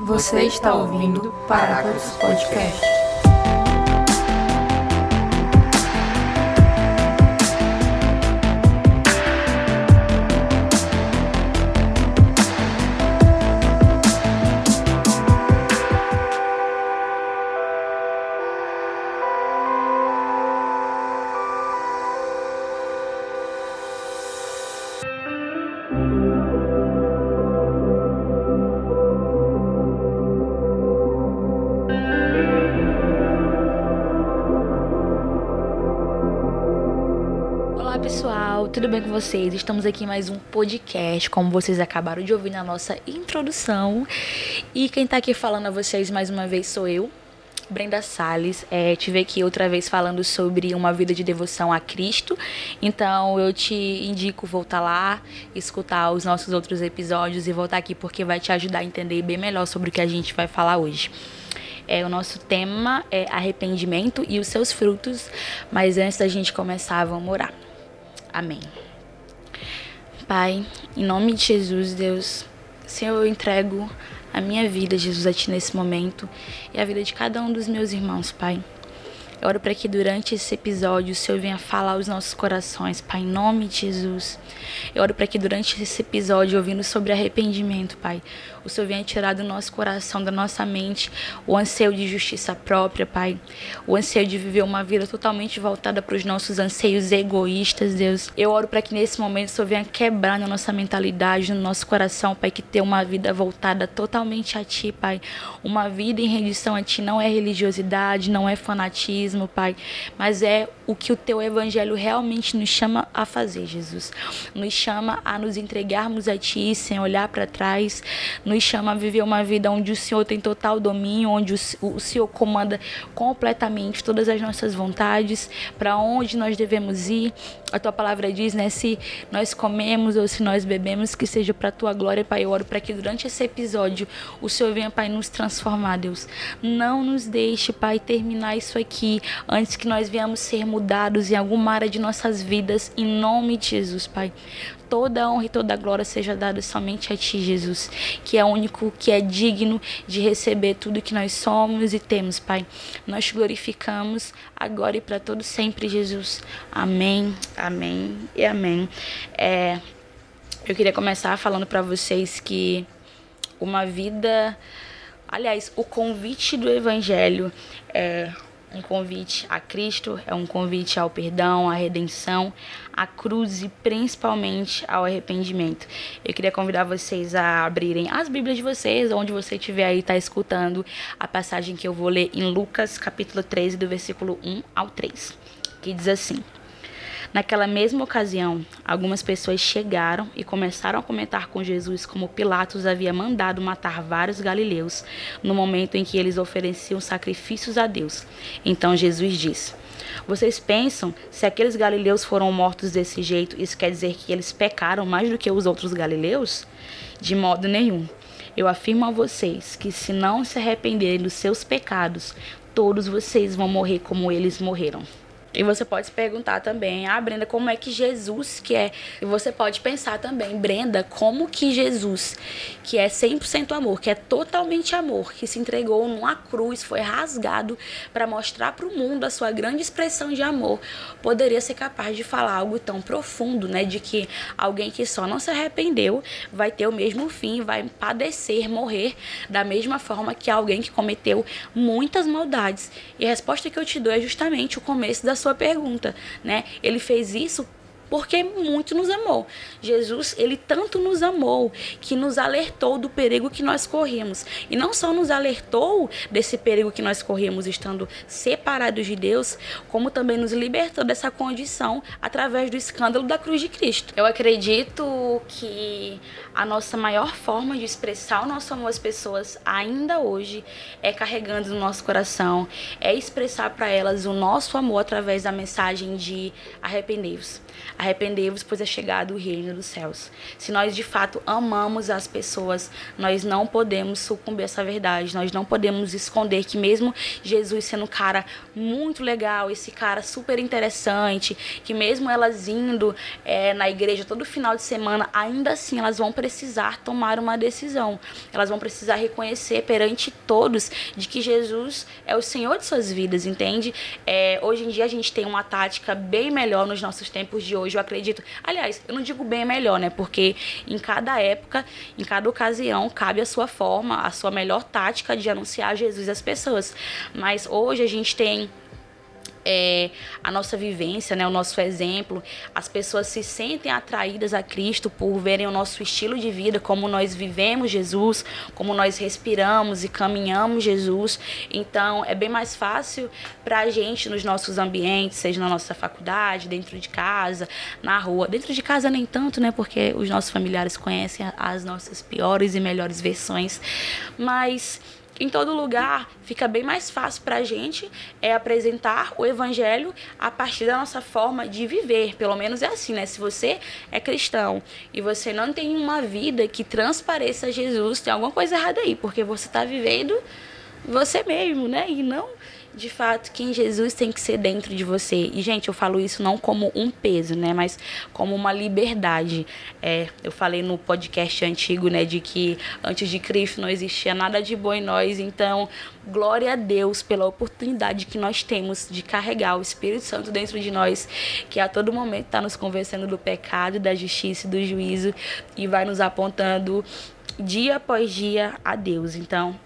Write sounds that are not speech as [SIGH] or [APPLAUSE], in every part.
Você está ouvindo Paráclitos Podcast. Vocês? Estamos aqui em mais um podcast, como vocês acabaram de ouvir na nossa introdução. E quem tá aqui falando a vocês mais uma vez sou eu, Brenda Salles. É, tive aqui outra vez falando sobre uma vida de devoção a Cristo. Então eu te indico voltar lá, escutar os nossos outros episódios e voltar aqui porque vai te ajudar a entender bem melhor sobre o que a gente vai falar hoje. É, o nosso tema é arrependimento e os seus frutos. Mas antes da gente começar, vamos orar. Amém. Pai, em nome de Jesus, Deus, Senhor, eu entrego a minha vida, Jesus, a Ti nesse momento e a vida de cada um dos meus irmãos, Pai. Eu oro para que durante esse episódio o Senhor venha falar aos nossos corações, Pai, em nome de Jesus. Eu oro para que durante esse episódio, ouvindo sobre arrependimento, Pai, o Senhor venha tirar do nosso coração, da nossa mente, o anseio de justiça própria, Pai. O anseio de viver uma vida totalmente voltada para os nossos anseios egoístas, Deus. Eu oro para que nesse momento o Senhor venha quebrar na nossa mentalidade, no nosso coração, Pai, que ter uma vida voltada totalmente a Ti, Pai. Uma vida em rendição a Ti não é religiosidade, não é fanatismo, Pai, mas é o que o Teu Evangelho realmente nos chama a fazer, Jesus. Nos chama a nos entregarmos a Ti sem olhar para trás, nos chama a viver uma vida onde o Senhor tem total domínio, onde o, Senhor comanda completamente todas as nossas vontades, para onde nós devemos ir. A tua palavra diz, né, se nós comemos ou se nós bebemos, que seja para a tua glória, Pai. Eu oro para que durante esse episódio o Senhor venha, Pai, nos transformar, Deus. Não nos deixe, Pai, terminar isso aqui antes que nós venhamos ser mudados em alguma área de nossas vidas, em nome de Jesus, Pai toda a honra e toda a glória seja dada somente a Ti, Jesus, que é o único que é digno de receber tudo que nós somos e temos, Pai. Nós te glorificamos agora e para todo sempre, Jesus. Amém, amém e amém. É, eu queria começar falando para vocês que uma vida. Aliás, o convite do Evangelho é um convite a Cristo, é um convite ao perdão, à redenção, à cruz e principalmente ao arrependimento. Eu queria convidar vocês a abrirem as Bíblias de vocês, onde você estiver aí, está escutando a passagem que eu vou ler em Lucas, capítulo 13, do versículo 1 ao 3, que diz assim. Naquela mesma ocasião, algumas pessoas chegaram e começaram a comentar com Jesus como Pilatos havia mandado matar vários galileus no momento em que eles ofereciam sacrifícios a Deus. Então Jesus disse: Vocês pensam se aqueles galileus foram mortos desse jeito, isso quer dizer que eles pecaram mais do que os outros galileus? De modo nenhum. Eu afirmo a vocês que se não se arrependerem dos seus pecados, todos vocês vão morrer como eles morreram. E você pode se perguntar também, ah, Brenda, como é que Jesus que é? E você pode pensar também, Brenda, como que Jesus, que é 100% amor, que é totalmente amor, que se entregou numa cruz, foi rasgado para mostrar para o mundo a sua grande expressão de amor, poderia ser capaz de falar algo tão profundo, né, de que alguém que só não se arrependeu vai ter o mesmo fim, vai padecer, morrer da mesma forma que alguém que cometeu muitas maldades. E a resposta que eu te dou é justamente o começo da sua pergunta, né? Ele fez isso porque muito nos amou. Jesus, ele tanto nos amou que nos alertou do perigo que nós corríamos. E não só nos alertou desse perigo que nós corríamos estando separados de Deus, como também nos libertou dessa condição através do escândalo da cruz de Cristo. Eu acredito que a nossa maior forma de expressar o nosso amor às pessoas ainda hoje é carregando no nosso coração, é expressar para elas o nosso amor através da mensagem de arrependei-vos Arrependei-vos, pois é chegado o reino dos céus. Se nós de fato amamos as pessoas, nós não podemos sucumbir a essa verdade. Nós não podemos esconder que mesmo Jesus sendo um cara muito legal, esse cara super interessante, que mesmo elas indo é, na igreja todo final de semana, ainda assim elas vão precisar tomar uma decisão. Elas vão precisar reconhecer perante todos de que Jesus é o Senhor de suas vidas, entende? É, hoje em dia a gente tem uma tática bem melhor nos nossos tempos de hoje, eu acredito. Aliás, eu não digo bem melhor, né? Porque em cada época, em cada ocasião, cabe a sua forma, a sua melhor tática de anunciar Jesus às pessoas. Mas hoje a gente tem é, a nossa vivência, né, o nosso exemplo, as pessoas se sentem atraídas a Cristo por verem o nosso estilo de vida, como nós vivemos Jesus, como nós respiramos e caminhamos Jesus. Então, é bem mais fácil para a gente nos nossos ambientes, seja na nossa faculdade, dentro de casa, na rua. Dentro de casa nem tanto, né, porque os nossos familiares conhecem as nossas piores e melhores versões, mas em todo lugar fica bem mais fácil para a gente é apresentar o evangelho a partir da nossa forma de viver. Pelo menos é assim, né? Se você é cristão e você não tem uma vida que transpareça Jesus, tem alguma coisa errada aí, porque você está vivendo você mesmo, né? E não de fato quem Jesus tem que ser dentro de você. E, gente, eu falo isso não como um peso, né? Mas como uma liberdade. É, eu falei no podcast antigo, né? De que antes de Cristo não existia nada de bom em nós. Então, glória a Deus pela oportunidade que nós temos de carregar o Espírito Santo dentro de nós, que a todo momento está nos convencendo do pecado, da justiça e do juízo e vai nos apontando dia após dia a Deus. Então,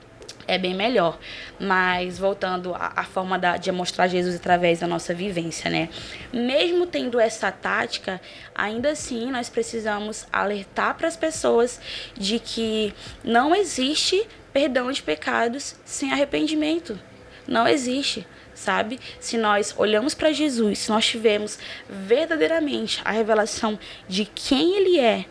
é bem melhor. Mas voltando à, forma da, de mostrar Jesus através da nossa vivência, né? Mesmo tendo essa tática, ainda assim nós precisamos alertar para as pessoas de que não existe perdão de pecados sem arrependimento. Não existe sabe? Se nós olhamos para Jesus, se nós tivermos verdadeiramente a revelação de quem Ele é,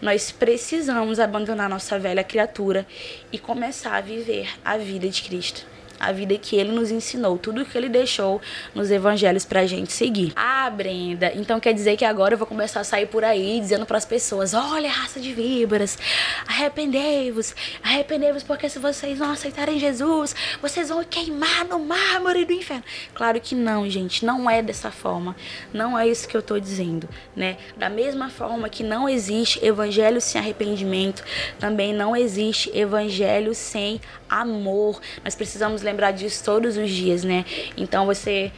nós precisamos abandonar nossa velha criatura e começar a viver a vida de Cristo a vida que ele nos ensinou, tudo que ele deixou nos evangelhos pra gente seguir. Ah, Brenda, então quer dizer que agora eu vou começar a sair por aí dizendo para as pessoas: olha, raça de víboras, arrependei-vos, arrependei-vos, porque se vocês não aceitarem Jesus, vocês vão queimar no mármore do inferno. Claro que não, gente, não é dessa forma. Não é isso que eu tô dizendo, né? Da mesma forma que não existe evangelho sem arrependimento, também não existe evangelho sem amor. Nós precisamos lembrar disso todos os dias, né? Então você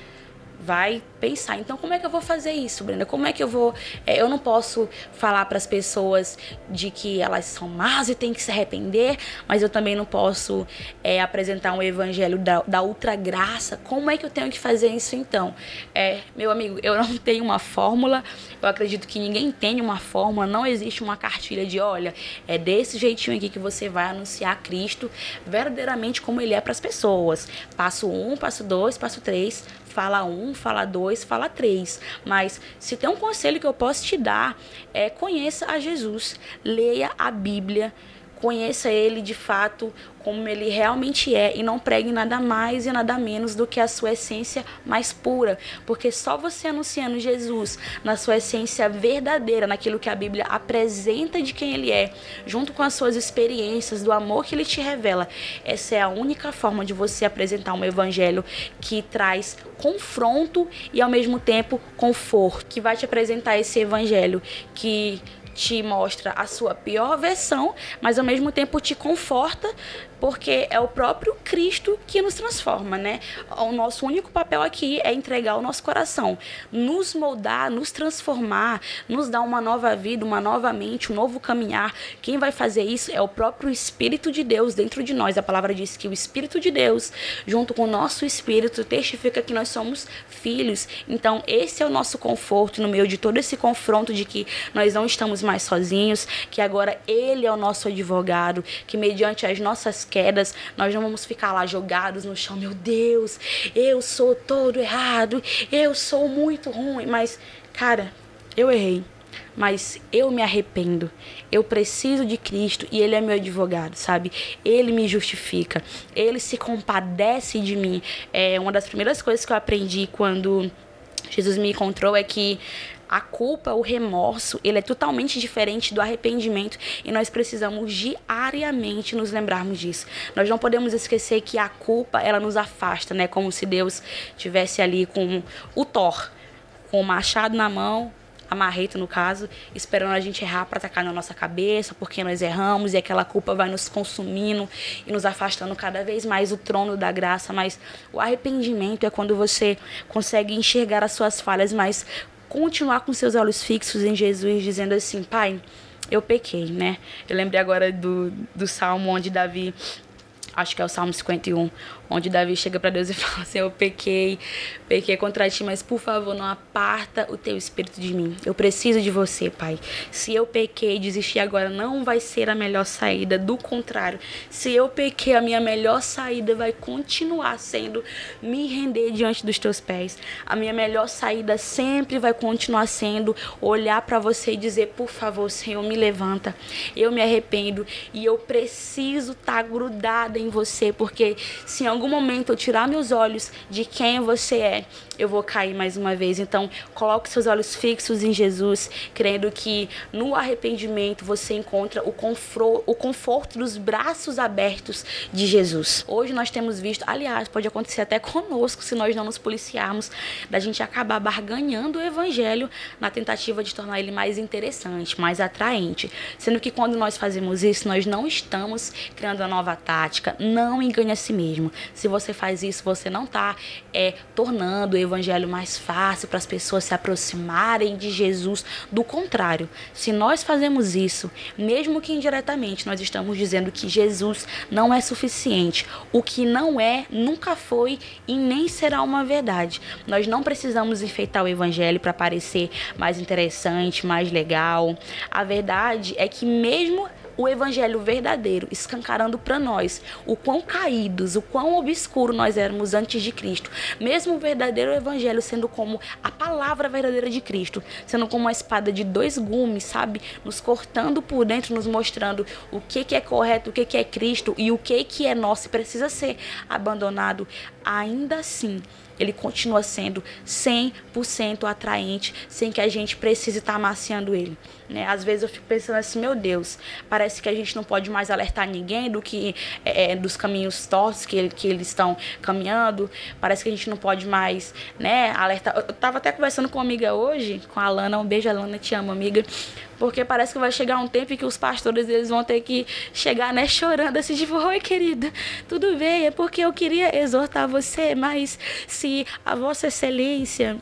vai pensar, então como é que eu vou fazer isso, Brenda? Como é que eu vou. É, eu não posso falar para as pessoas de que elas são más e tem que se arrepender, mas eu também não posso é, apresentar um evangelho da, da ultra graça. Como é que eu tenho que fazer isso então? É, meu amigo, eu não [LAUGHS] tenho uma fórmula, eu acredito que ninguém tem uma fórmula, não existe uma cartilha de olha, é desse jeitinho aqui que você vai anunciar Cristo verdadeiramente como ele é para as pessoas. Passo um, passo dois, passo três, fala um, fala dois, fala três. Mas se tem um conselho que eu posso te dar, é conheça a Jesus, leia a Bíblia, conheça ele de fato como ele realmente é e não pregue nada mais e nada menos do que a sua essência mais pura, porque só você anunciando Jesus na sua essência verdadeira, naquilo que a Bíblia apresenta de quem ele é, junto com as suas experiências, do amor que ele te revela, essa é a única forma de você apresentar um evangelho que traz confronto e ao mesmo tempo conforto, que vai te apresentar esse evangelho que te mostra a sua pior versão, mas ao mesmo tempo te conforta porque é o próprio Cristo que nos transforma, né? O nosso único papel aqui é entregar o nosso coração, nos moldar, nos transformar, nos dar uma nova vida, uma nova mente, um novo caminhar. Quem vai fazer isso é o próprio Espírito de Deus dentro de nós. A palavra diz que o Espírito de Deus, junto com o nosso espírito, testifica que nós somos filhos. Então, esse é o nosso conforto no meio de todo esse confronto de que nós não estamos mais sozinhos, que agora ele é o nosso advogado, que mediante as nossas quedas, nós não vamos ficar lá jogados no chão, meu Deus, eu sou todo errado, eu sou muito ruim, mas cara, eu errei. Mas eu me arrependo. Eu preciso de Cristo e Ele é meu advogado, sabe? Ele me justifica. Ele se compadece de mim. É uma das primeiras coisas que eu aprendi quando Jesus me encontrou é que A culpa, o remorso, ele é totalmente diferente do arrependimento e nós precisamos diariamente nos lembrarmos disso. Nós não podemos esquecer que a culpa, ela nos afasta, né? Como se Deus tivesse ali com o Thor, com o machado na mão, a marreta no caso, esperando a gente errar para atacar na nossa cabeça, porque nós erramos e aquela culpa vai nos consumindo e nos afastando cada vez mais do trono da graça, mas o arrependimento é quando você consegue enxergar as suas falhas, mas continuar com seus olhos fixos em Jesus, dizendo assim, Pai, eu pequei, né? Eu lembrei agora do, do salmo onde Davi acho que é o Salmo 51, onde Davi chega para Deus e [LAUGHS] fala assim: Eu pequei, pequei contra ti, mas por favor, não aparta o teu espírito de mim. Eu preciso de você, Pai. Se eu pequei, desistir agora não vai ser a melhor saída. Do contrário, se eu pequei, a minha melhor saída vai continuar sendo me render diante dos teus pés. A minha melhor saída sempre vai continuar sendo olhar para você e dizer: Por favor, Senhor, me levanta. Eu me arrependo e eu preciso estar tá grudada em você, porque se em algum momento eu tirar meus olhos de quem você é, eu vou cair mais uma vez. Então, coloque seus olhos fixos em Jesus, crendo que no arrependimento você encontra o, confro, o conforto dos braços abertos de Jesus. Hoje nós temos visto, aliás, pode acontecer até conosco se nós não nos policiarmos, da gente acabar barganhando o evangelho na tentativa de tornar ele mais interessante, mais atraente. Sendo que quando nós fazemos isso, nós não estamos criando uma nova tática, não engane a si mesmo. Se você faz isso, você não está é, tornando o evangelho mais fácil para as pessoas se aproximarem de Jesus. Do contrário, se nós fazemos isso, mesmo que indiretamente, nós estamos dizendo que Jesus não é suficiente. O que não é, nunca foi e nem será uma verdade. Nós não precisamos enfeitar o evangelho para parecer mais interessante, mais legal. A verdade é que mesmo o evangelho verdadeiro, escancarando para nós o quão caídos, o quão obscuro nós éramos antes de Cristo. Mesmo o verdadeiro evangelho sendo como a palavra verdadeira de Cristo, sendo como uma espada de dois gumes, sabe? Nos cortando por dentro, nos mostrando o que, que é correto, o que, que é Cristo e o que, que é nosso e precisa ser abandonado. Ainda assim, ele continua sendo 100% atraente, sem que a gente precise estar tá amaciando ele. Né? Às vezes eu fico pensando assim, meu Deus, parece que a gente não pode mais alertar ninguém do que é, é dos caminhos tortos que, que eles estão caminhando. Parece que a gente não pode mais, né, alertar. Eu tava até conversando com uma amiga hoje, com a Alana, um beijo, Alana, te amo, amiga. Porque parece que vai chegar um tempo em que os pastores eles vão ter que chegar, né, chorando assim, tipo, oi, querida, tudo bem? É porque eu queria exortar você, mas se a Vossa Excelência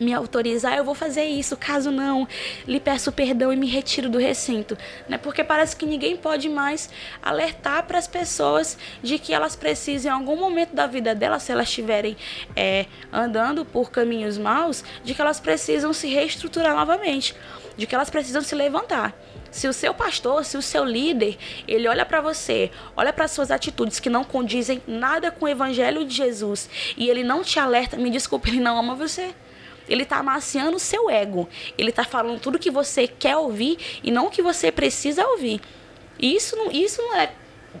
me autorizar, eu vou fazer isso. Caso não, lhe peço perdão e me retiro do recinto. Né? Porque parece que ninguém pode mais alertar para as pessoas de que elas precisam, em algum momento da vida delas, se elas estiverem é, andando por caminhos maus, de que elas precisam se reestruturar novamente de que elas precisam se levantar. Se o seu pastor, se o seu líder, ele olha para você, olha para suas atitudes que não condizem nada com o evangelho de Jesus e ele não te alerta, me desculpe, ele não ama você. Ele está amaciando o seu ego. Ele está falando tudo que você quer ouvir e não o que você precisa ouvir. Isso não, isso não é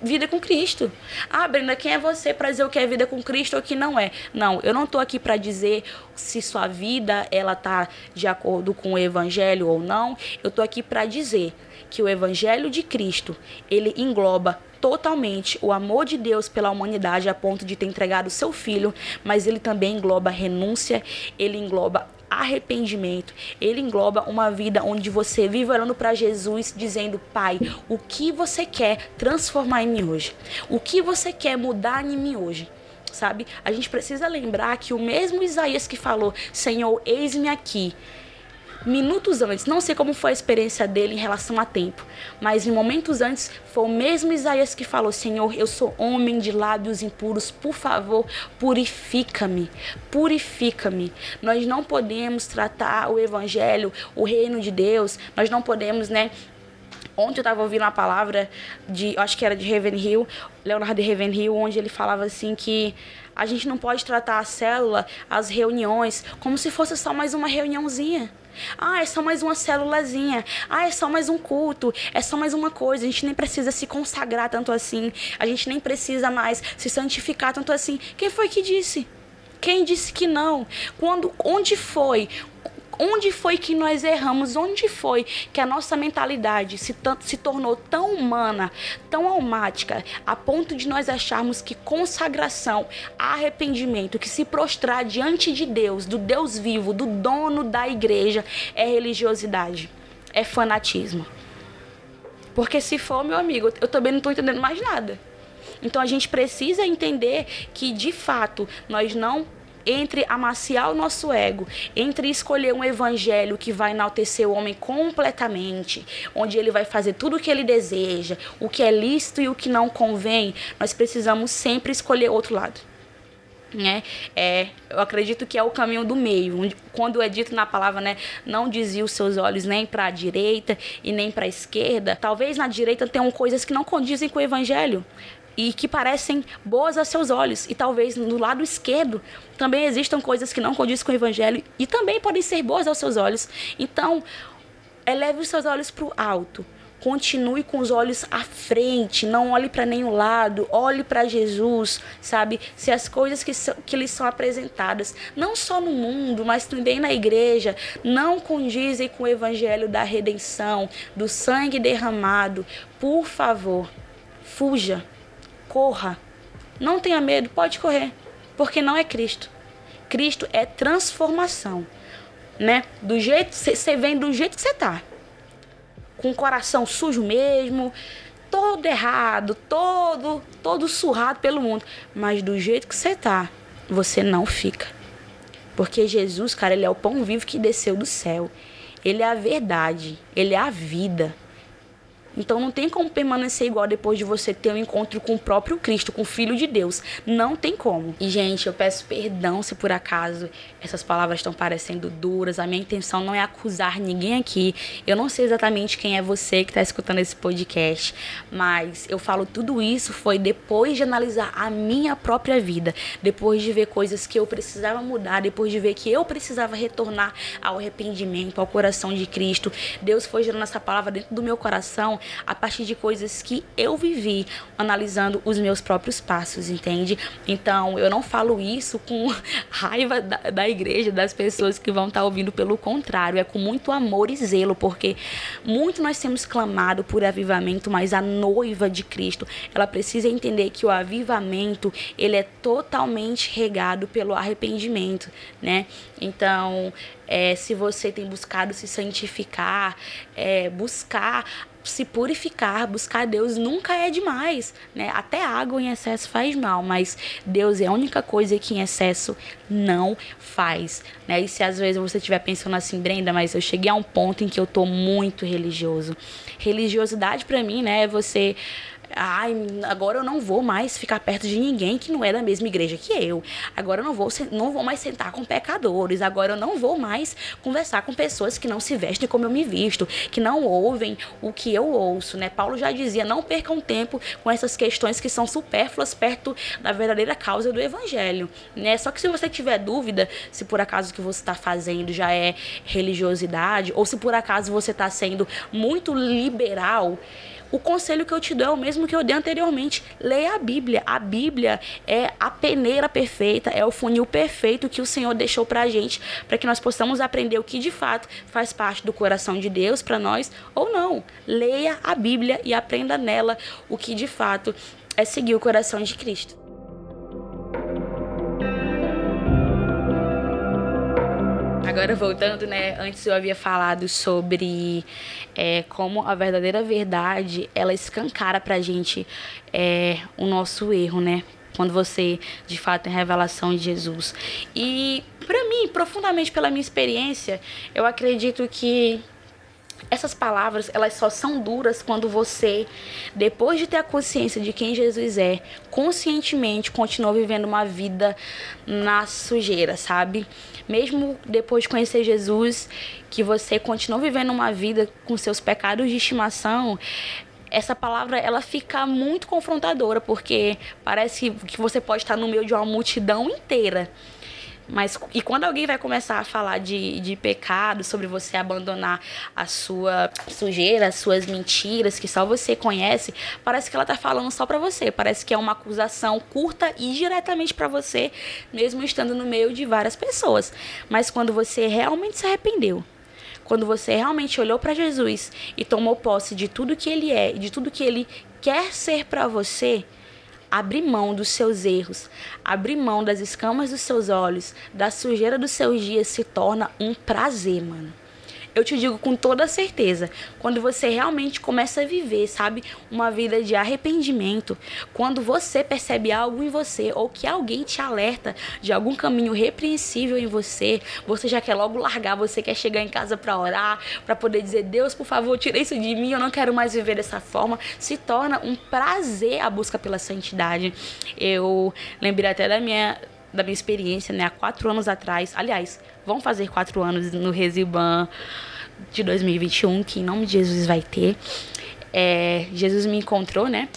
vida com Cristo. Ah, Brenda, quem é você para dizer o que é vida com Cristo ou o que não é? Não, eu não estou aqui para dizer se sua vida ela tá de acordo com o evangelho ou não. Eu estou aqui para dizer que o evangelho de Cristo, ele engloba totalmente o amor de Deus pela humanidade a ponto de ter entregado o seu filho, mas ele também engloba renúncia, ele engloba arrependimento. Ele engloba uma vida onde você vive orando para Jesus, dizendo: Pai, o que você quer transformar em mim hoje? O que você quer mudar em mim hoje? Sabe? A gente precisa lembrar que o mesmo Isaías que falou: Senhor, eis-me aqui minutos antes, não sei como foi a experiência dele em relação a tempo, mas em momentos antes foi o mesmo Isaías que falou: Senhor, eu sou homem de lábios impuros, por favor, purifica-me, purifica-me. Nós não podemos tratar o evangelho, o reino de Deus, nós não podemos, né? Ontem eu estava ouvindo uma palavra de, acho que era de Ravenhill, Leonardo Ravenhill, onde ele falava assim que a gente não pode tratar a célula, as reuniões, como se fosse só mais uma reuniãozinha. Ah, é só mais uma célulazinha. Ah, é só mais um culto. É só mais uma coisa. A gente nem precisa se consagrar tanto assim. A gente nem precisa mais se santificar tanto assim. Quem foi que disse? Quem disse que não? Quando, onde foi? Onde foi que nós erramos? Onde foi que a nossa mentalidade se, se tornou tão humana, tão almática, a ponto de nós acharmos que consagração, arrependimento, que se prostrar diante de Deus, do Deus vivo, do dono da igreja, é religiosidade, é fanatismo. Porque se for, meu amigo, eu também não estou entendendo mais nada. Então a gente precisa entender que de fato nós não entre amaciar o nosso ego, entre escolher um evangelho que vai enaltecer o homem completamente, onde ele vai fazer tudo o que ele deseja, o que é lícito e o que não convém, nós precisamos sempre escolher outro lado. Né? É, eu acredito que é o caminho do meio, quando é dito na palavra, né, não desvie os seus olhos nem para a direita e nem para a esquerda. Talvez na direita tenham coisas que não condizem com o evangelho, e que parecem boas a seus olhos. E talvez no lado esquerdo também existam coisas que não condizem com o evangelho e também podem ser boas aos seus olhos. Então, eleve os seus olhos para o alto. Continue com os olhos à frente, não olhe para nenhum lado, olhe para Jesus, sabe? Se as coisas que, são, que lhes são apresentadas, não só no mundo, mas também na igreja, não condizem com o evangelho da redenção, do sangue derramado, por favor, fuja corra. Não tenha medo, pode correr, porque não é Cristo. Cristo é transformação, né? Do jeito você vem do jeito que você tá. Com o coração sujo mesmo, todo errado, todo todo surrado pelo mundo, mas do jeito que você tá, você não fica. Porque Jesus, cara, ele é o pão vivo que desceu do céu. Ele é a verdade, ele é a vida. Então não tem como permanecer igual depois de você ter um encontro com o próprio Cristo, com o Filho de Deus. Não tem como. E, gente, eu peço perdão se por acaso essas palavras estão parecendo duras. A minha intenção não é acusar ninguém aqui. Eu não sei exatamente quem é você que está escutando esse podcast, mas eu falo tudo isso foi depois de analisar a minha própria vida, depois de ver coisas que eu precisava mudar, depois de ver que eu precisava retornar ao arrependimento, ao coração de Cristo. Deus foi gerando essa palavra dentro do meu coração a partir de coisas que eu vivi, analisando os meus próprios passos, entende? Então, eu não falo isso com [LAUGHS] raiva da, da igreja, das pessoas que vão estar tá ouvindo, pelo contrário, é com muito amor e zelo, porque muito nós temos clamado por avivamento, mas a noiva de Cristo, ela precisa entender que o avivamento, ele é totalmente regado pelo arrependimento, né? Então, é, se você tem buscado se santificar, é, buscar se purificar, buscar Deus nunca é demais, né? Até água em excesso faz mal, mas Deus é a única coisa que em excesso não faz, né? E se às vezes você estiver pensando assim, Brenda, mas eu cheguei a um ponto em que eu tô muito religioso. Religiosidade para mim, né, é você Ai, agora eu não vou mais ficar perto de ninguém que não é da mesma igreja que eu. Agora eu não vou, não vou mais sentar com pecadores. Agora eu não vou mais conversar com pessoas que não se vestem como eu me visto, que não ouvem o que eu ouço, né? Paulo já dizia: não percam tempo com essas questões que são supérfluas perto da verdadeira causa do evangelho, né? Só que se você tiver dúvida se por acaso o que você está fazendo já é religiosidade ou se por acaso você está sendo muito liberal, o conselho que eu te dou é o mesmo que eu dei anteriormente. Leia a Bíblia. A Bíblia é a peneira perfeita, é o funil perfeito que o Senhor deixou pra gente, para que nós possamos aprender o que de fato faz parte do coração de Deus para nós ou não. Leia a Bíblia e aprenda nela o que de fato é seguir o coração de Cristo. Agora voltando, né? Antes eu havia falado sobre é, como a verdadeira verdade ela escancara pra gente é, o nosso erro, né? Quando você de fato tem revelação de Jesus. E para mim, profundamente pela minha experiência, eu acredito que essas palavras, elas só são duras quando você, depois de ter a consciência de quem Jesus é, conscientemente continua vivendo uma vida na sujeira, sabe? Mesmo depois de conhecer Jesus, que você continua vivendo uma vida com seus pecados de estimação, essa palavra ela fica muito confrontadora, porque parece que você pode estar no meio de uma multidão inteira Mas e quando alguém vai começar a falar de, de pecado, sobre você abandonar a sua sujeira, as suas mentiras que só você conhece, parece que ela tá falando só para você. Parece que é uma acusação curta e diretamente para você, mesmo estando no meio de várias pessoas. Mas quando você realmente se arrependeu, quando você realmente olhou para Jesus e tomou posse de tudo que ele é, de tudo que ele quer ser para você, abrir mão dos seus erros, abrir mão das escamas dos seus olhos, da sujeira dos seus dias se torna um prazer, mano. Eu te digo com toda certeza, quando você realmente começa a viver, sabe, uma vida de arrependimento, quando você percebe algo em você ou que alguém te alerta de algum caminho repreensível em você, você já quer logo largar, você quer chegar em casa para orar, para poder dizer: "Deus, por favor, tira isso de mim, eu não quero mais viver dessa forma". Se torna um prazer a busca pela santidade. Eu lembrei até da minha da minha experiência, né, há quatro anos atrás. Aliás, vão fazer quatro anos no Resiban de 2021, que em nome de Jesus vai ter. É, Jesus me encontrou, né?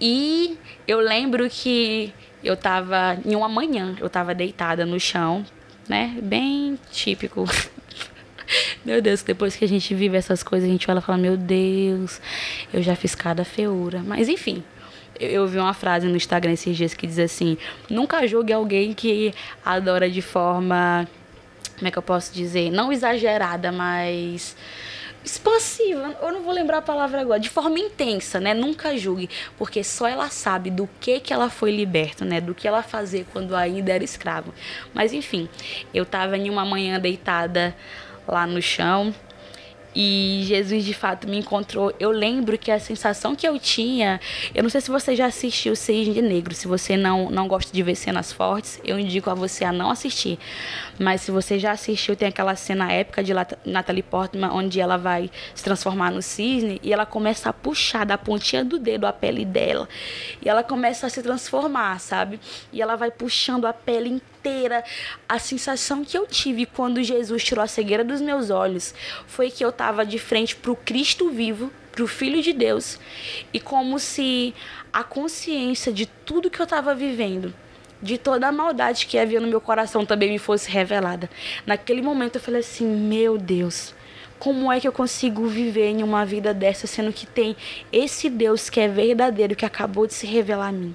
E eu lembro que eu tava em uma manhã, eu tava deitada no chão, né? Bem típico. [LAUGHS] Meu Deus, depois que a gente vive essas coisas, a gente olha e fala: Meu Deus, eu já fiz cada feura. Mas enfim, eu vi uma frase no Instagram esses dias que diz assim: Nunca julgue alguém que adora de forma como é que eu posso dizer? Não exagerada, mas expansiva, eu não vou lembrar a palavra agora, de forma intensa, né? Nunca julgue, porque só ela sabe do que que ela foi liberta, né? Do que ela fazia quando ainda era escravo. Mas enfim, eu tava em uma manhã deitada lá no chão, e Jesus de fato me encontrou. Eu lembro que a sensação que eu tinha, eu não sei se você já assistiu Cisne Negro, se você não, não gosta de ver cenas fortes, eu indico a você a não assistir. Mas se você já assistiu, tem aquela cena épica de Natalie Portman, onde ela vai se transformar no cisne e ela começa a puxar da pontinha do dedo a pele dela. E ela começa a se transformar, sabe? E ela vai puxando a pele inteira. A sensação que eu tive quando Jesus tirou a cegueira dos meus olhos foi que eu estava de frente para o Cristo vivo, para o Filho de Deus, e como se a consciência de tudo que eu estava vivendo de toda a maldade que havia no meu coração também me fosse revelada. Naquele momento eu falei assim: meu Deus, como é que eu consigo viver em uma vida dessa sendo que tem esse Deus que é verdadeiro que acabou de se revelar a mim?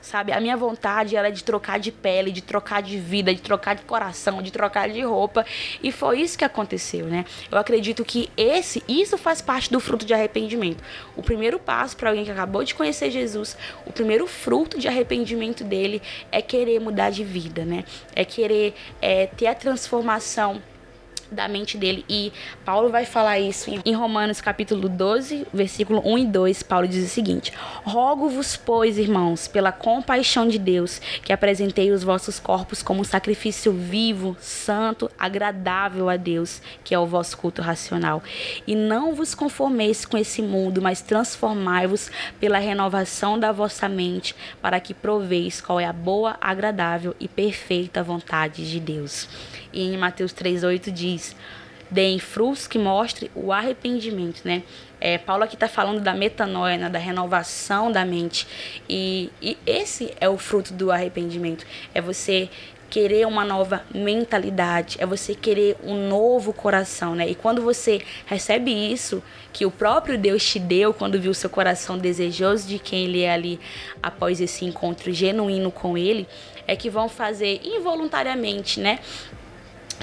Sabe? A minha vontade era de trocar de pele, de trocar de vida, de trocar de coração, de trocar de roupa. E foi isso que aconteceu, né? Eu acredito que esse, isso faz parte do fruto de arrependimento. O primeiro passo para alguém que acabou de conhecer Jesus, o primeiro fruto de arrependimento dele é querer mudar de vida, né? É querer é, ter a transformação da mente dele. E Paulo vai falar isso em Romanos capítulo 12, versículo 1 e 2. Paulo diz o seguinte: Rogo-vos, pois, irmãos, pela compaixão de Deus, que apresentei os vossos corpos como sacrifício vivo, santo, agradável a Deus, que é o vosso culto racional. E não vos conformeis com esse mundo, mas transformai-vos pela renovação da vossa mente, para que proveis qual é a boa, agradável e perfeita vontade de Deus. E em Mateus 3,8 diz: deem frutos que mostrem o arrependimento, né? É, Paulo aqui está falando da metanoia, né? da renovação da mente. E, e esse é o fruto do arrependimento. É você querer uma nova mentalidade, é você querer um novo coração, né? E quando você recebe isso, que o próprio Deus te deu quando viu seu coração desejoso de quem ele é ali após esse encontro genuíno com ele, é que vão fazer involuntariamente, né?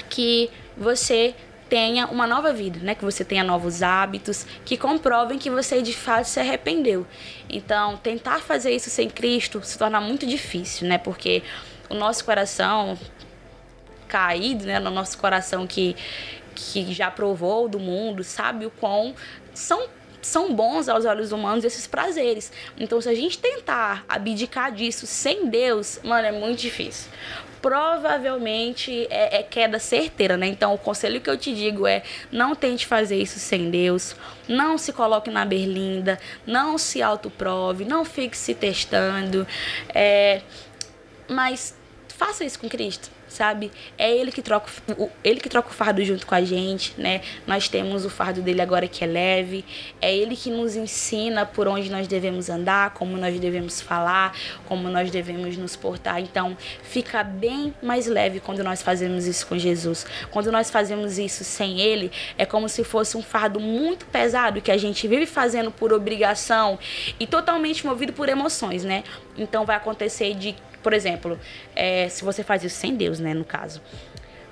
Que você tenha uma nova vida, né? Que você tenha novos hábitos, que comprovem que você de fato se arrependeu. Então, tentar fazer isso sem Cristo se torna muito difícil, né? Porque o nosso coração caído, né? No nosso coração que, que já provou do mundo, sabe o quão são são bons aos olhos humanos esses prazeres. Então, se a gente tentar abdicar disso sem Deus, mano, é muito difícil provavelmente é, é, queda certeira, né? Então, o conselho que eu te digo é: não tente fazer isso sem Deus, não se coloque na berlinda, não se autoprove, não fique se testando, é, mas faça isso com Cristo. Sabe? É ele que troca o, ele que troca o fardo junto com a gente, né? Nós temos o fardo dele agora que é leve. É ele que nos ensina por onde nós devemos andar, como nós devemos falar, como nós devemos nos portar. Então, fica bem mais leve quando nós fazemos isso com Jesus. Quando nós fazemos isso sem ele, é como se fosse um fardo muito pesado que a gente vive fazendo por obrigação e totalmente movido por emoções, né? Então vai acontecer de por exemplo, é, se você faz isso sem Deus, né, no caso.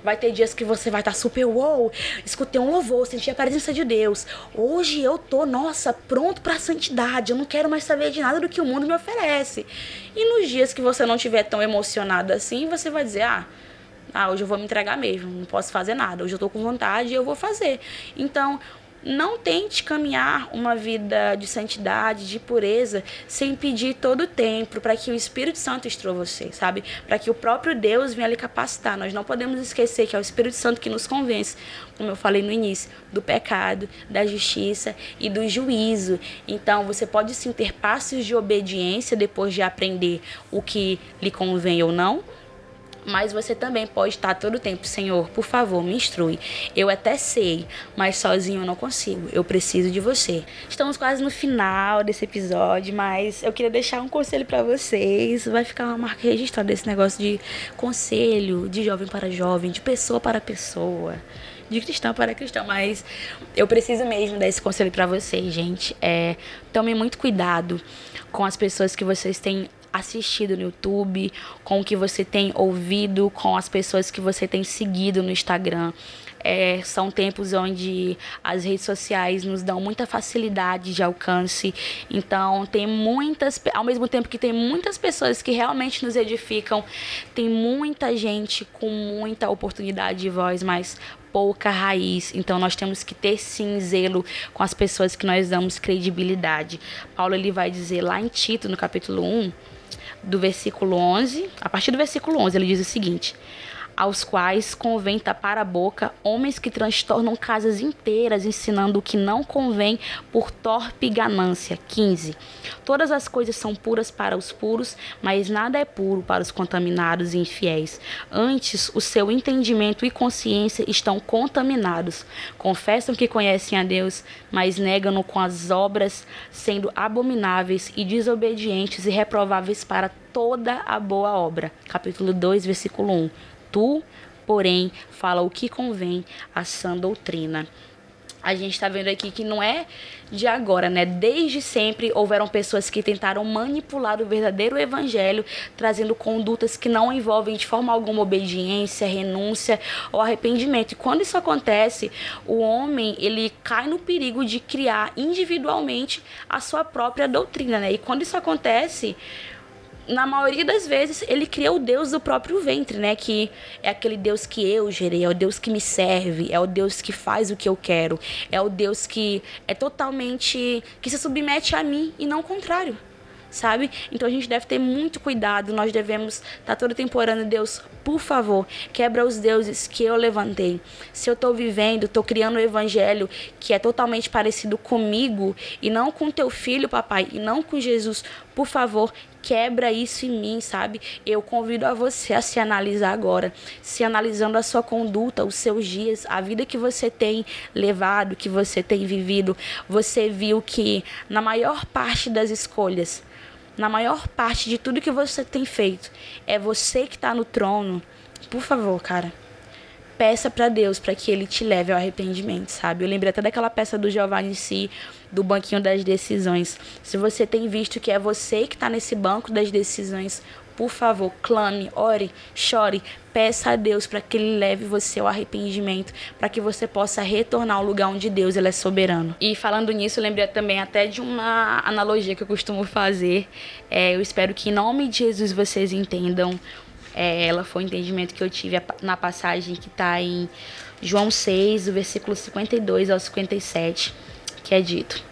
Vai ter dias que você vai estar tá super wow, escutei um louvor, senti a presença de Deus. Hoje eu tô, nossa, pronto para a santidade. Eu não quero mais saber de nada do que o mundo me oferece. E nos dias que você não estiver tão emocionado assim, você vai dizer: "Ah, ah, hoje eu vou me entregar mesmo, não posso fazer nada. Hoje eu tô com vontade e eu vou fazer". Então, não tente caminhar uma vida de santidade, de pureza, sem pedir todo o tempo para que o Espírito Santo instrua você, sabe? Para que o próprio Deus venha lhe capacitar. Nós não podemos esquecer que é o Espírito Santo que nos convence, como eu falei no início, do pecado, da justiça e do juízo. Então, você pode sim ter passos de obediência depois de aprender o que lhe convém ou não mas você também pode estar todo o tempo, Senhor, por favor, me instrui. Eu até sei, mas sozinho eu não consigo. Eu preciso de você. Estamos quase no final desse episódio, mas eu queria deixar um conselho para vocês. Vai ficar uma marca registrada desse negócio de conselho, de jovem para jovem, de pessoa para pessoa de cristão para cristão, mas eu preciso mesmo dar esse conselho para vocês, gente. É, tome muito cuidado com as pessoas que vocês têm assistido no YouTube, com o que você tem ouvido, com as pessoas que você tem seguido no Instagram. É, são tempos onde as redes sociais nos dão muita facilidade de alcance. Então, tem muitas, ao mesmo tempo que tem muitas pessoas que realmente nos edificam, tem muita gente com muita oportunidade de voz, mas pouca raiz. Então nós temos que ter sim zelo com as pessoas que nós damos credibilidade. Paulo ele vai dizer lá em Tito, no capítulo 1, do versículo 11, a partir do versículo 11, ele diz o seguinte: aos quais convém tapar a boca homens que transtornam casas inteiras, ensinando o que não convém por torpe ganância. 15. Todas as coisas são puras para os puros, mas nada é puro para os contaminados e infiéis. Antes, o seu entendimento e consciência estão contaminados. Confessam que conhecem a Deus, mas negam-no com as obras, sendo abomináveis e desobedientes e reprováveis para toda a boa obra. Capítulo 2, versículo 1. Tu, porém, fala o que convém à sã doutrina. A gente está vendo aqui que não é de agora, né? Desde sempre houveram pessoas que tentaram manipular o verdadeiro evangelho, trazendo condutas que não envolvem de forma alguma obediência, renúncia ou arrependimento. E quando isso acontece, o homem ele cai no perigo de criar individualmente a sua própria doutrina, né? E quando isso acontece, na maioria das vezes, ele cria o Deus do próprio ventre, né? Que é aquele Deus que eu gerei, é o Deus que me serve, é o Deus que faz o que eu quero, é o Deus que é totalmente. que se submete a mim e não o contrário sabe? Então a gente deve ter muito cuidado, nós devemos estar tá todo temporando, Deus, por favor, quebra os deuses que eu levantei. Se eu estou vivendo, estou criando um evangelho que é totalmente parecido comigo e não com teu filho, papai, e não com Jesus, por favor, quebra isso em mim, sabe? Eu convido a você a se analisar agora, se analisando a sua conduta, os seus dias, a vida que você tem levado, que você tem vivido. Você viu que na maior parte das escolhas, na maior parte de tudo que você tem feito, é você que está no trono. Por favor, cara peça para Deus para que ele te leve ao arrependimento, sabe? Eu lembrei até daquela peça do Giovanni Si, do banquinho das decisões. Se você tem visto que é você que está nesse banco das decisões, por favor, clame, ore, chore, peça a Deus para que Ele leve você ao arrependimento, para que você possa retornar ao lugar onde Deus ele é soberano. E falando nisso, eu lembrei também até de uma analogia que eu costumo fazer. É, eu espero que em nome de Jesus vocês entendam. É, ela foi o entendimento que eu tive na passagem que está em João 6, do versículo 52 ao 57, que é dito.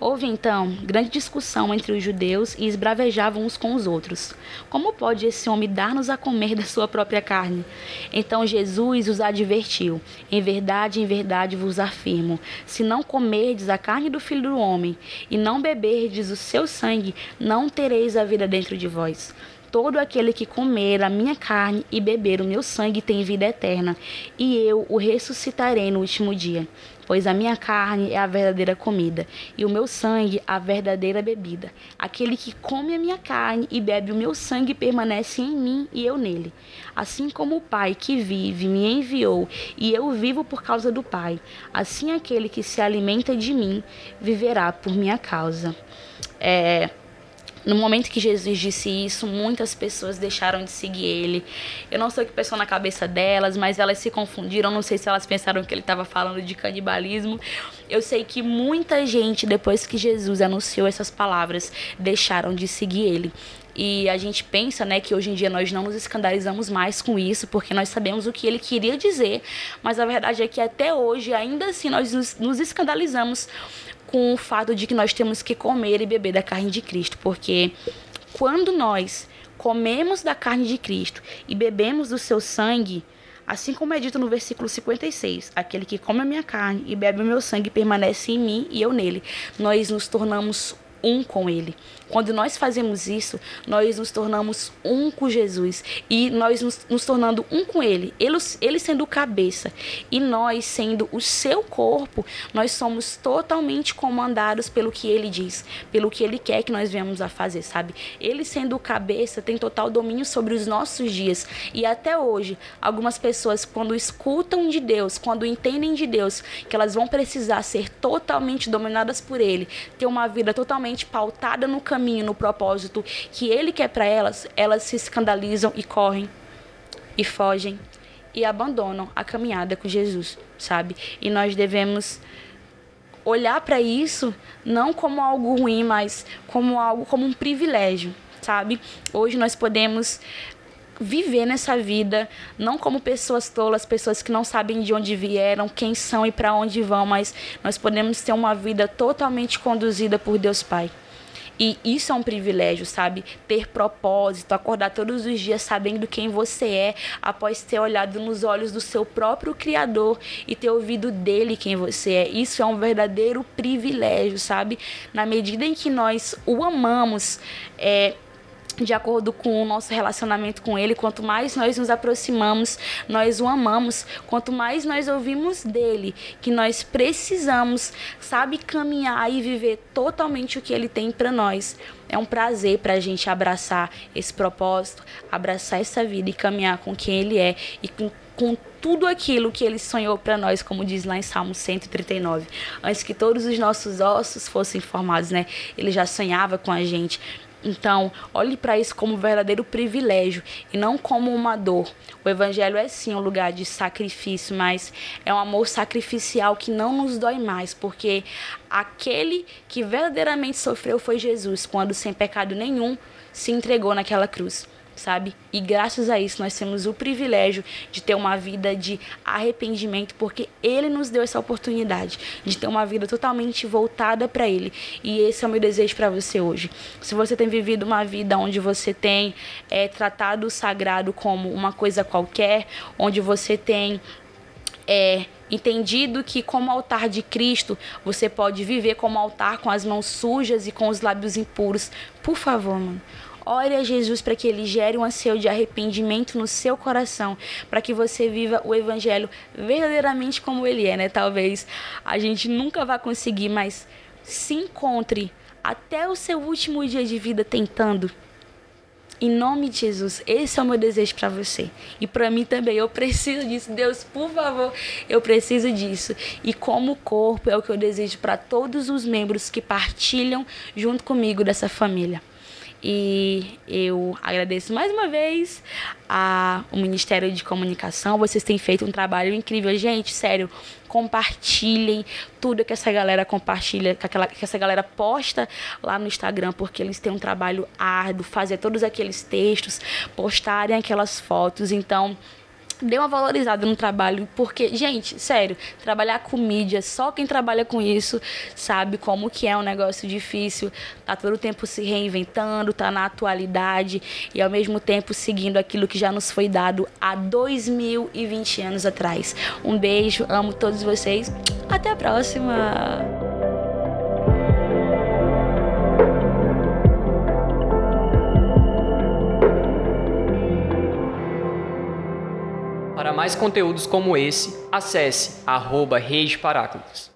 Houve então grande discussão entre os judeus e esbravejavam uns com os outros. Como pode esse homem dar-nos a comer da sua própria carne? Então Jesus os advertiu: Em verdade, em verdade vos afirmo: se não comerdes a carne do filho do homem e não beberdes o seu sangue, não tereis a vida dentro de vós. Todo aquele que comer a minha carne e beber o meu sangue tem vida eterna, e eu o ressuscitarei no último dia. Pois a minha carne é a verdadeira comida, e o meu sangue a verdadeira bebida. Aquele que come a minha carne e bebe o meu sangue permanece em mim e eu nele. Assim como o Pai que vive me enviou, e eu vivo por causa do Pai, assim aquele que se alimenta de mim viverá por minha causa. É, no momento que Jesus disse isso, muitas pessoas deixaram de seguir ele. Eu não sei o que pensou na cabeça delas, mas elas se confundiram. Não sei se elas pensaram que ele estava falando de canibalismo. Eu sei que muita gente, depois que Jesus anunciou essas palavras, deixaram de seguir ele. E a gente pensa, né, que hoje em dia nós não nos escandalizamos mais com isso, porque nós sabemos o que ele queria dizer, mas a verdade é que até hoje, ainda assim, nós nos, nos escandalizamos com o fato de que nós temos que comer e beber da carne de Cristo, porque quando nós comemos da carne de Cristo e bebemos do seu sangue, assim como é dito no versículo 56, aquele que come a minha carne e bebe o meu sangue permanece em mim e eu nele, nós nos tornamos um com ele. Quando nós fazemos isso, nós nos tornamos um com Jesus e nós nos, nos tornando um com Ele. ele. Ele sendo o cabeça e nós sendo o seu corpo, nós somos totalmente comandados pelo que Ele diz, pelo que Ele quer que nós venhamos a fazer, sabe? Ele sendo o cabeça tem total domínio sobre os nossos dias e até hoje, algumas pessoas quando escutam de Deus, quando entendem de Deus, que elas vão precisar ser totalmente dominadas por Ele, ter uma vida totalmente pautada no caminho no propósito que Ele quer para elas, elas se escandalizam e correm e fogem e abandonam a caminhada com Jesus, sabe? E nós devemos olhar para isso não como algo ruim, mas como algo como um privilégio, sabe? Hoje nós podemos viver nessa vida, não como pessoas tolas, pessoas que não sabem de onde vieram, quem são e para onde vão, mas nós podemos ter uma vida totalmente conduzida por Deus Pai. E isso é um privilégio, sabe? Ter propósito, acordar todos os dias sabendo quem você é, após ter olhado nos olhos do seu próprio Criador e ter ouvido dele quem você é. Isso é um verdadeiro privilégio, sabe? Na medida em que nós o amamos, é, de acordo com o nosso relacionamento com Ele, quanto mais nós nos aproximamos, nós o amamos, quanto mais nós ouvimos dele, que nós precisamos, sabe, caminhar e viver totalmente o que Ele tem para nós. É um prazer para a gente abraçar esse propósito, abraçar essa vida e caminhar com quem Ele é e com, com tudo aquilo que Ele sonhou para nós, como diz lá em Salmo 139. Antes que todos os nossos ossos fossem formados, né? Ele já sonhava com a gente. Então, olhe para isso como um verdadeiro privilégio e não como uma dor. O evangelho é sim um lugar de sacrifício, mas é um amor sacrificial que não nos dói mais, porque aquele que verdadeiramente sofreu foi Jesus, quando sem pecado nenhum se entregou naquela cruz sabe? E graças a isso nós temos o privilégio de ter uma vida de arrependimento, porque Ele nos deu essa oportunidade de ter uma vida totalmente voltada para Ele. E esse é o meu desejo para você hoje. Se você tem vivido uma vida onde você tem é, tratado o sagrado como uma coisa qualquer, onde você tem é, entendido que, como altar de Cristo, você pode viver como altar com as mãos sujas e com os lábios impuros. Por favor, mano. Ore a Jesus para que ele gere um anseio de arrependimento no seu coração, para que você viva o evangelho verdadeiramente como ele é, né? Talvez a gente nunca vá conseguir, mas se encontre até o seu último dia de vida tentando. Em nome de Jesus, esse é o meu desejo para você. E para mim também, eu preciso disso. Deus, por favor, eu preciso disso. E como corpo, é o que eu desejo para todos os membros que partilham junto comigo dessa família. E eu agradeço mais uma vez ao Ministério de Comunicação. Vocês têm feito um trabalho incrível. Gente, sério, compartilhem tudo que essa galera compartilha, que, aquela, que essa galera posta lá no Instagram, porque eles têm um trabalho árduo, fazer todos aqueles textos, postarem aquelas fotos. Então, dê uma valorizada no trabalho, porque, gente, sério, trabalhar com mídia, só quem trabalha com isso sabe como que é um negócio difícil, tá todo o tempo se reinventando, tá na atualidade e ao mesmo tempo seguindo aquilo que já nos foi dado há 2020 anos atrás. Um beijo, amo todos vocês. Até a próxima. Mais conteúdos como esse, acesse arroba Rede Paráclitos.